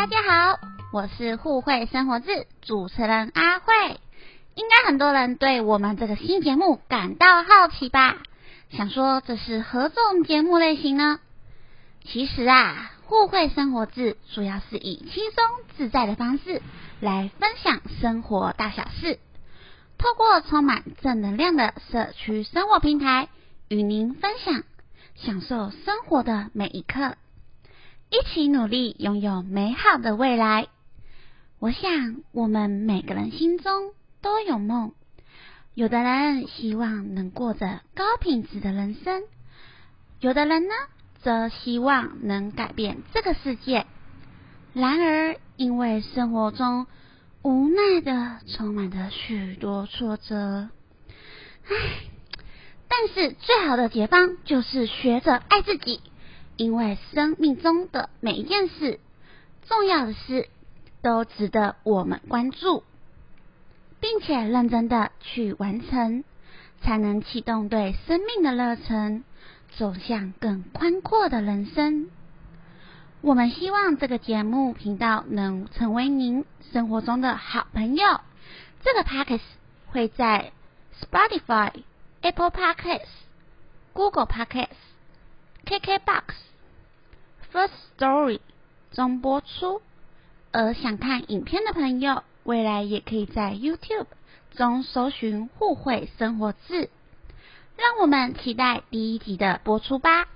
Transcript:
大家好，我是互惠生活志主持人阿慧。应该很多人对我们这个新节目感到好奇吧？想说这是何种节目类型呢？其实啊，互惠生活志主要是以轻松自在的方式来分享生活大小事，透过充满正能量的社区生活平台，与您分享享受生活的每一刻，一起努力拥有美好的未来。我想，我们每个人心中都有梦，有的人希望能过着高品质的人生，有的人呢？则希望能改变这个世界。然而，因为生活中无奈的充满着许多挫折，唉，但是最好的解放就是学着爱自己。因为生命中的每一件事，重要的事，都值得我们关注，并且认真的去完成，才能启动对生命的热忱。走向更宽阔的人生。我们希望这个节目频道能成为您生活中的好朋友。这个 podcast 会在 Spotify、Apple Podcasts、Google Podcasts、KKBox、First Story 中播出。而想看影片的朋友，未来也可以在 YouTube 中搜寻“互惠生活志”。让我们期待第一集的播出吧。